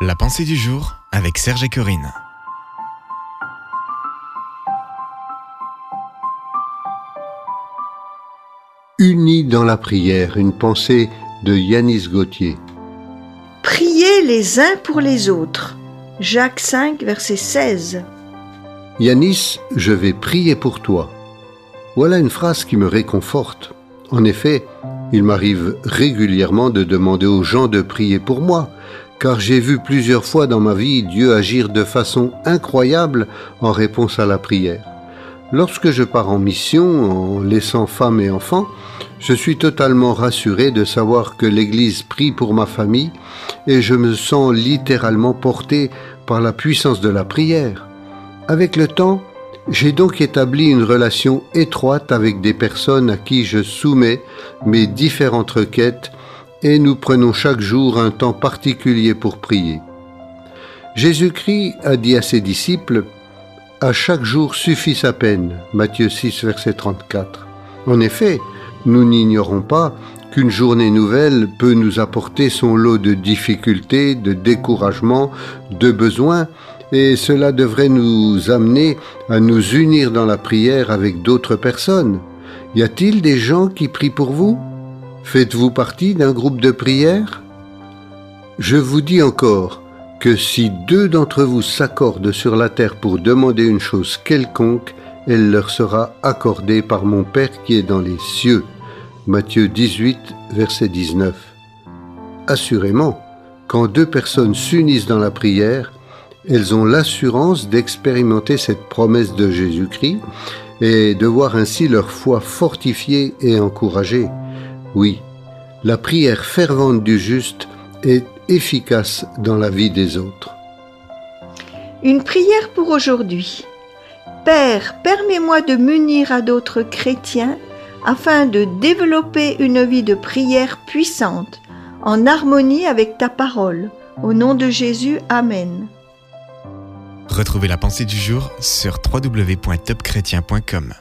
La pensée du jour avec Serge et Corinne. Unis dans la prière, une pensée de Yanis Gauthier. Priez les uns pour les autres. Jacques 5, verset 16. Yanis, je vais prier pour toi. Voilà une phrase qui me réconforte. En effet, il m'arrive régulièrement de demander aux gens de prier pour moi, car j'ai vu plusieurs fois dans ma vie Dieu agir de façon incroyable en réponse à la prière. Lorsque je pars en mission, en laissant femmes et enfants, je suis totalement rassuré de savoir que l'Église prie pour ma famille et je me sens littéralement porté par la puissance de la prière. Avec le temps, j'ai donc établi une relation étroite avec des personnes à qui je soumets mes différentes requêtes et nous prenons chaque jour un temps particulier pour prier. Jésus-Christ a dit à ses disciples, À chaque jour suffit sa peine. Matthieu 6, verset 34. En effet, nous n'ignorons pas qu'une journée nouvelle peut nous apporter son lot de difficultés, de découragement, de besoins, et cela devrait nous amener à nous unir dans la prière avec d'autres personnes. Y a-t-il des gens qui prient pour vous? Faites-vous partie d'un groupe de prière Je vous dis encore que si deux d'entre vous s'accordent sur la terre pour demander une chose quelconque, elle leur sera accordée par mon Père qui est dans les cieux. Matthieu 18, verset 19. Assurément, quand deux personnes s'unissent dans la prière, elles ont l'assurance d'expérimenter cette promesse de Jésus-Christ et de voir ainsi leur foi fortifiée et encouragée. Oui, la prière fervente du juste est efficace dans la vie des autres. Une prière pour aujourd'hui. Père, permets-moi de m'unir à d'autres chrétiens afin de développer une vie de prière puissante, en harmonie avec ta parole. Au nom de Jésus, Amen. Retrouvez la pensée du jour sur www.topchrétien.com.